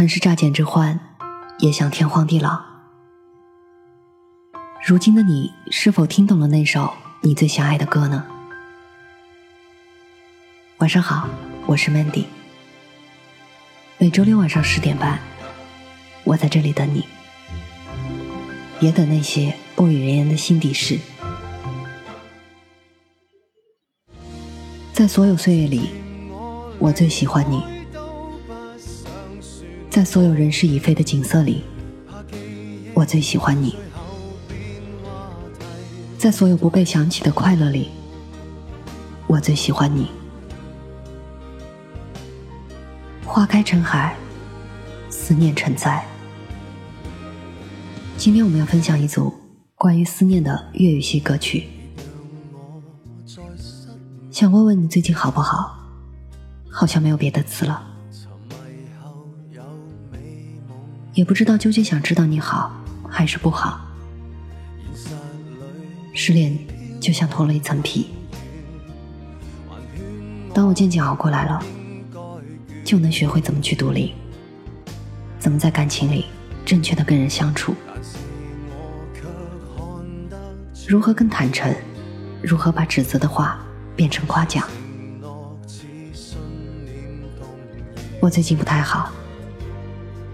曾是乍见之欢，也想天荒地老。如今的你，是否听懂了那首你最想爱的歌呢？晚上好，我是 Mandy。每周六晚上十点半，我在这里等你，也等那些不语人言的心底事。在所有岁月里，我最喜欢你。在所有人事已非的景色里，我最喜欢你；在所有不被想起的快乐里，我最喜欢你。花开成海，思念成灾。今天我们要分享一组关于思念的粤语系歌曲。想问问你最近好不好？好像没有别的词了。也不知道究竟想知道你好还是不好。失恋就像脱了一层皮，当我渐渐熬过来了，就能学会怎么去独立，怎么在感情里正确的跟人相处，如何更坦诚，如何把指责的话变成夸奖。我最近不太好。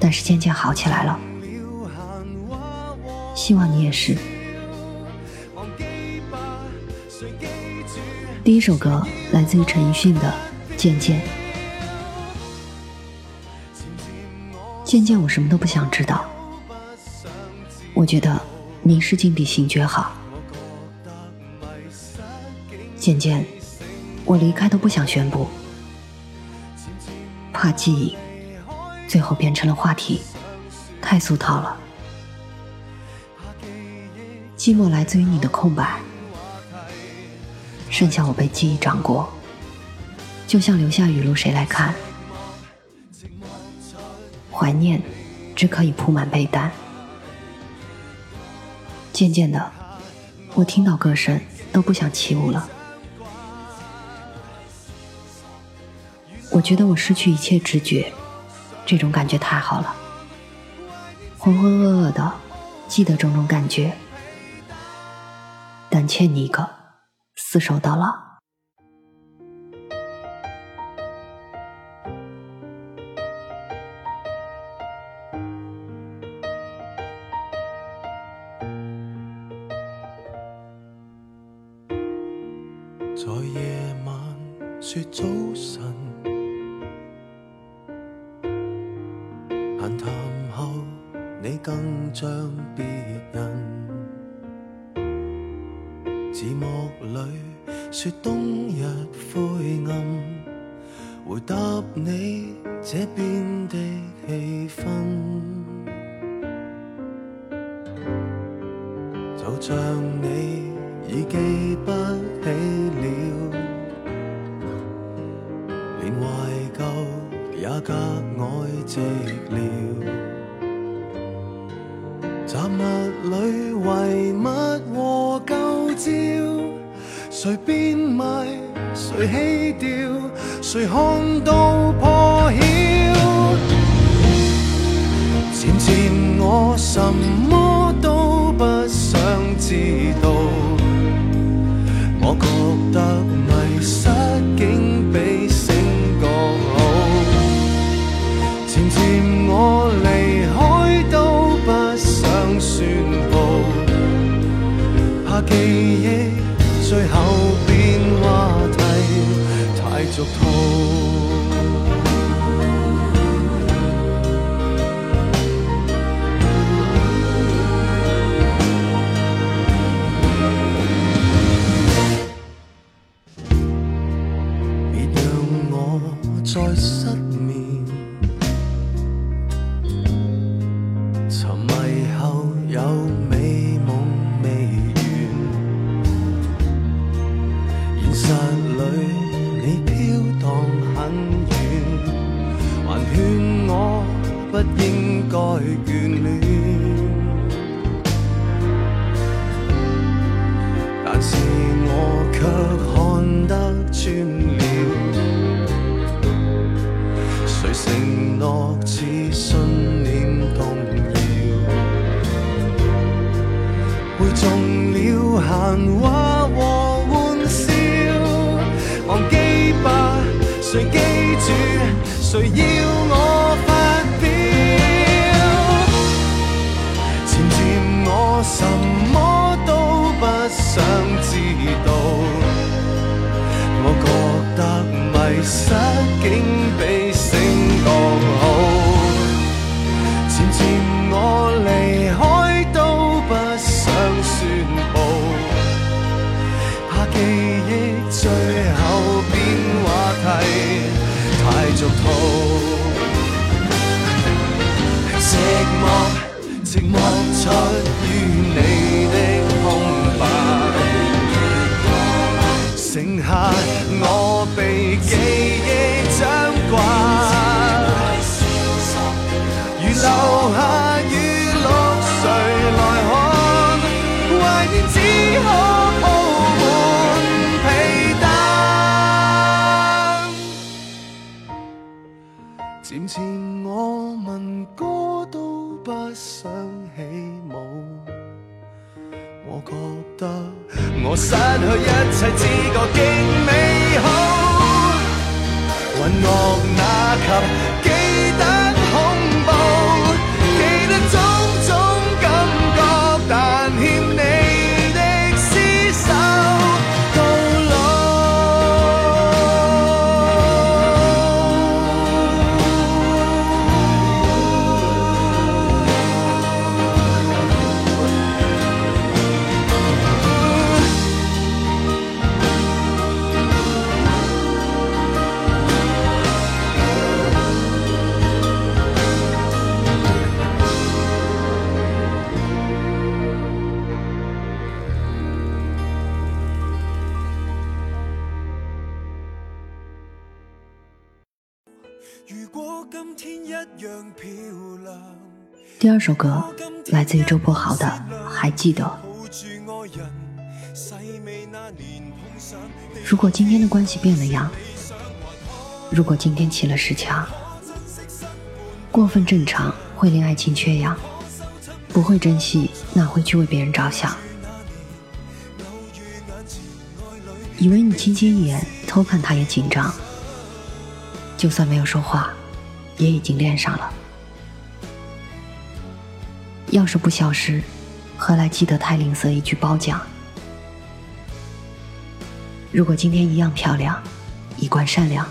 但是渐渐好起来了，希望你也是。第一首歌来自于陈奕迅的《渐渐》，渐渐我什么都不想知道，我觉得明世镜比醒觉好。渐渐，我离开都不想宣布，怕记忆。最后变成了话题，太俗套了。寂寞来自于你的空白，剩下我被记忆掌过，就像留下语录谁来看？怀念只可以铺满被单。渐渐的，我听到歌声都不想起舞了。我觉得我失去一切知觉。这种感觉太好了，浑浑噩噩的记得种种感觉，但欠你一个厮守到老。在夜晚说更像别人，字幕里说冬日灰暗，回答你这边的气氛，就像你已记不起了，连怀旧也格外寂寥。物里遗物和旧照，谁变卖，谁弃掉，谁看到破晓？渐渐我什么都不想知。中了闲话和玩笑，忘记吧，谁记住，谁要我发表？缠住我什么都不想知道，我觉得迷失境。续逃。寂寞，寂寞出于你的空白，剩下我。渐渐，我问歌都不想起舞，我觉得我失去一切知觉，极美好，浑噩那及？第二首歌来自于周柏豪的《还记得》。如果今天的关系变了样，如果今天起了石墙，过分正常会令爱情缺氧。不会珍惜，哪会去为别人着想？以为你轻轻一眼偷看，他也紧张。就算没有说话，也已经恋上了。要是不消失，何来记得太吝啬一句褒奖？如果今天一样漂亮，一贯善良，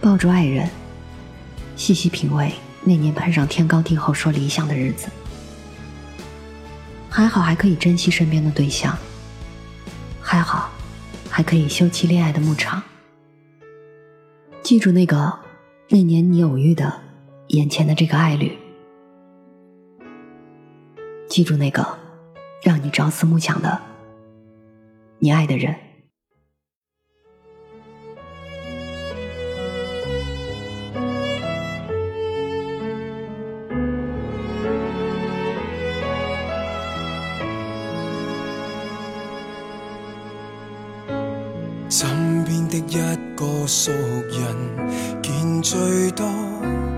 抱住爱人，细细品味那年攀上天高地厚说理想的日子。还好还可以珍惜身边的对象，还好还可以休憩恋爱的牧场。记住那个那年你偶遇的眼前的这个爱侣。记住那个让你朝思暮想的，你爱的人。身边的一个熟人，见最多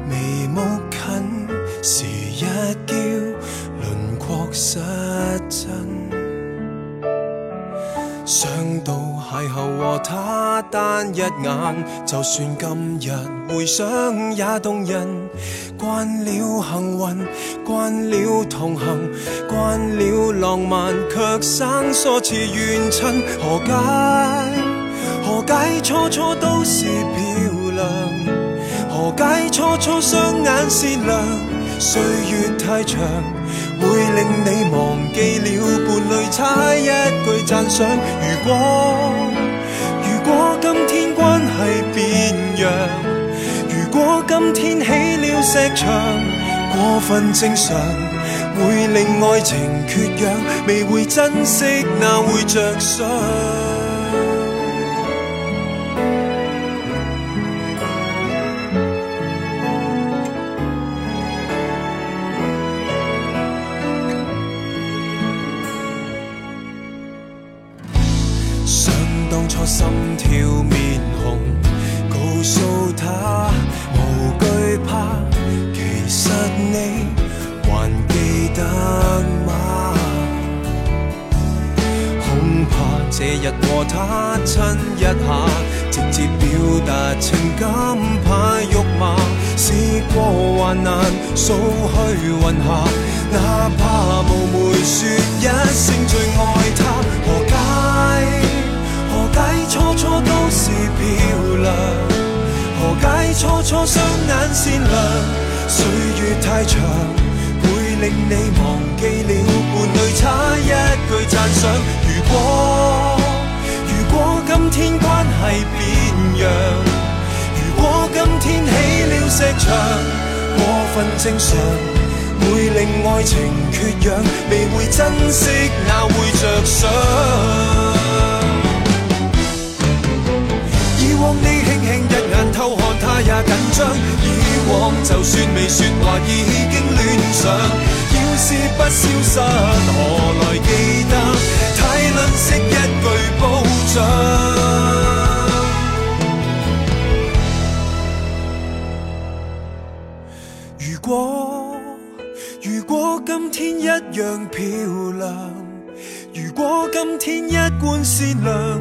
眉目近，时一叫。失真，想到邂逅和他单一眼，就算今日回想也动人。惯了幸运，惯了同行，惯了浪漫，却生疏似远亲。何解？何解？初初都是漂亮，何解？初初双眼善良，岁月太长。会令你忘记了伴侣，差一句赞赏。如果如果今天关系变样，如果今天起了石墙，过分正常，会令爱情缺氧，未会珍惜那会着想。心跳面红，告诉他无惧怕。其实你还记得吗？恐怕这日和他亲一下，直接表达情感怕肉麻。试过患难扫去云霞，哪怕无媒说一声最爱他。初初都是漂亮，何解初初双眼善良？岁月太长，会令你忘记了伴侣差一句赞赏。如果如果今天关系变样，如果今天起了石墙，过分正常，会令爱情缺氧，未会珍惜那会着想。紧张，以往就算未说话，已经恋上。要是不消失，何来记得？太吝啬一句褒奖。如果如果今天一样漂亮，如果今天一贯善良，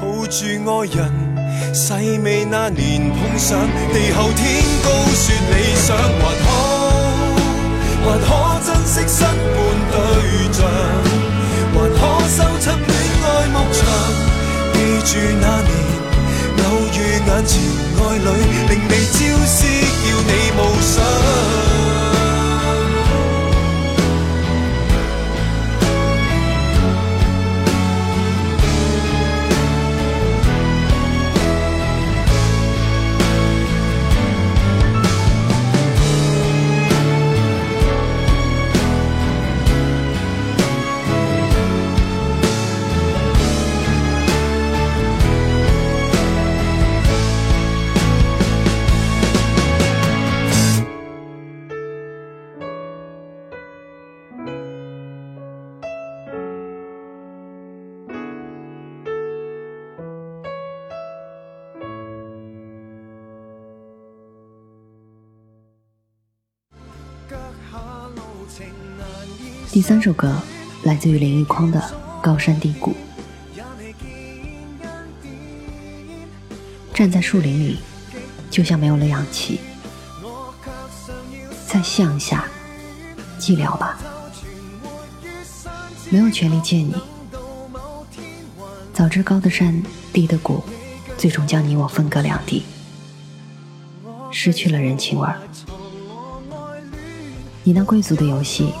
抱住爱人。细味那年碰上，地厚天高，说理想，还可，还可珍惜失伴对象，还可修葺恋爱牧场，记住那年偶遇眼前爱侣，令你朝思，叫你暮想。第三首歌来自于林玉匡的《高山低谷》，站在树林里，就像没有了氧气。在夕阳下，寂寥吧，没有权利见你。早知高的山，低的谷，最终将你我分隔两地，失去了人情味儿。你那贵族的游戏。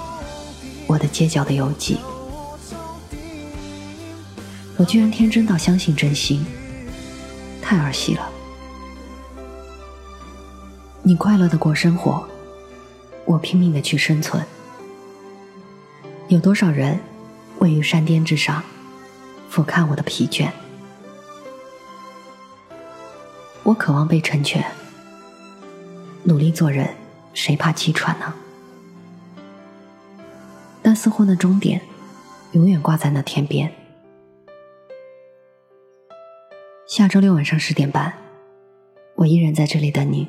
我的街角的游记。我居然天真到相信真心，太儿戏了。你快乐的过生活，我拼命的去生存。有多少人位于山巅之上，俯瞰我的疲倦？我渴望被成全，努力做人，谁怕气喘呢？似乎那终点，永远挂在那天边。下周六晚上十点半，我依然在这里等你。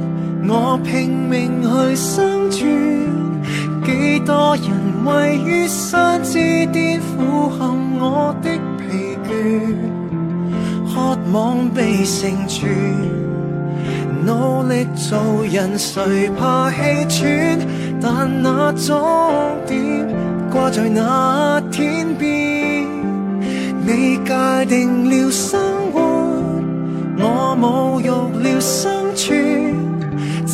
我拼命去生存，几多人位于山之巅俯瞰我的疲倦，渴望被成全，努力做人谁怕气喘？但那终点挂在那天边，你界定了生活，我侮辱了生存。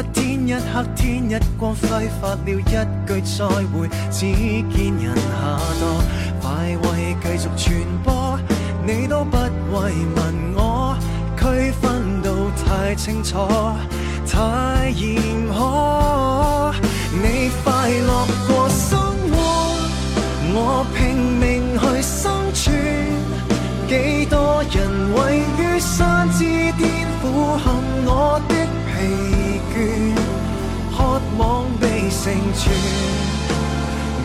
一天一刻，天一光，挥发了一句再会，只见人下堕，快慰继续传播，你都不慰问我，区分到太清楚，太严苛。你快乐过生活，我拼命去生存。几多人位于山之巅，俯瞰我的。渴望被成全，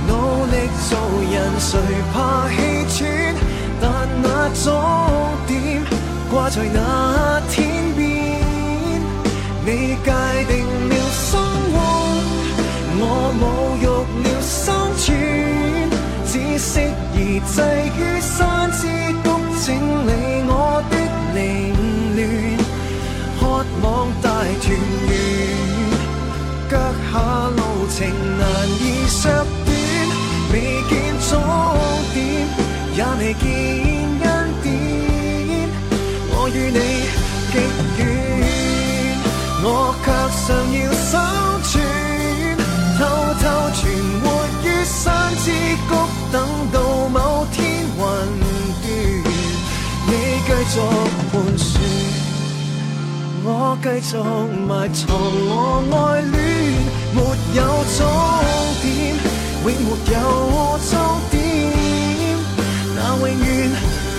努力做人，谁怕气喘？但那终点挂在那天边。你界定了生活，我侮辱了生存，只适宜滞于山之谷，整理我的凌乱，渴望。情难以削短，未见终点，也未见恩典。我与你极远，我却尚要生存。偷偷存活于山之谷，等到某天云断，你继续盘旋，我继续埋藏我爱恋，没有。终点，永没有终点，那永远。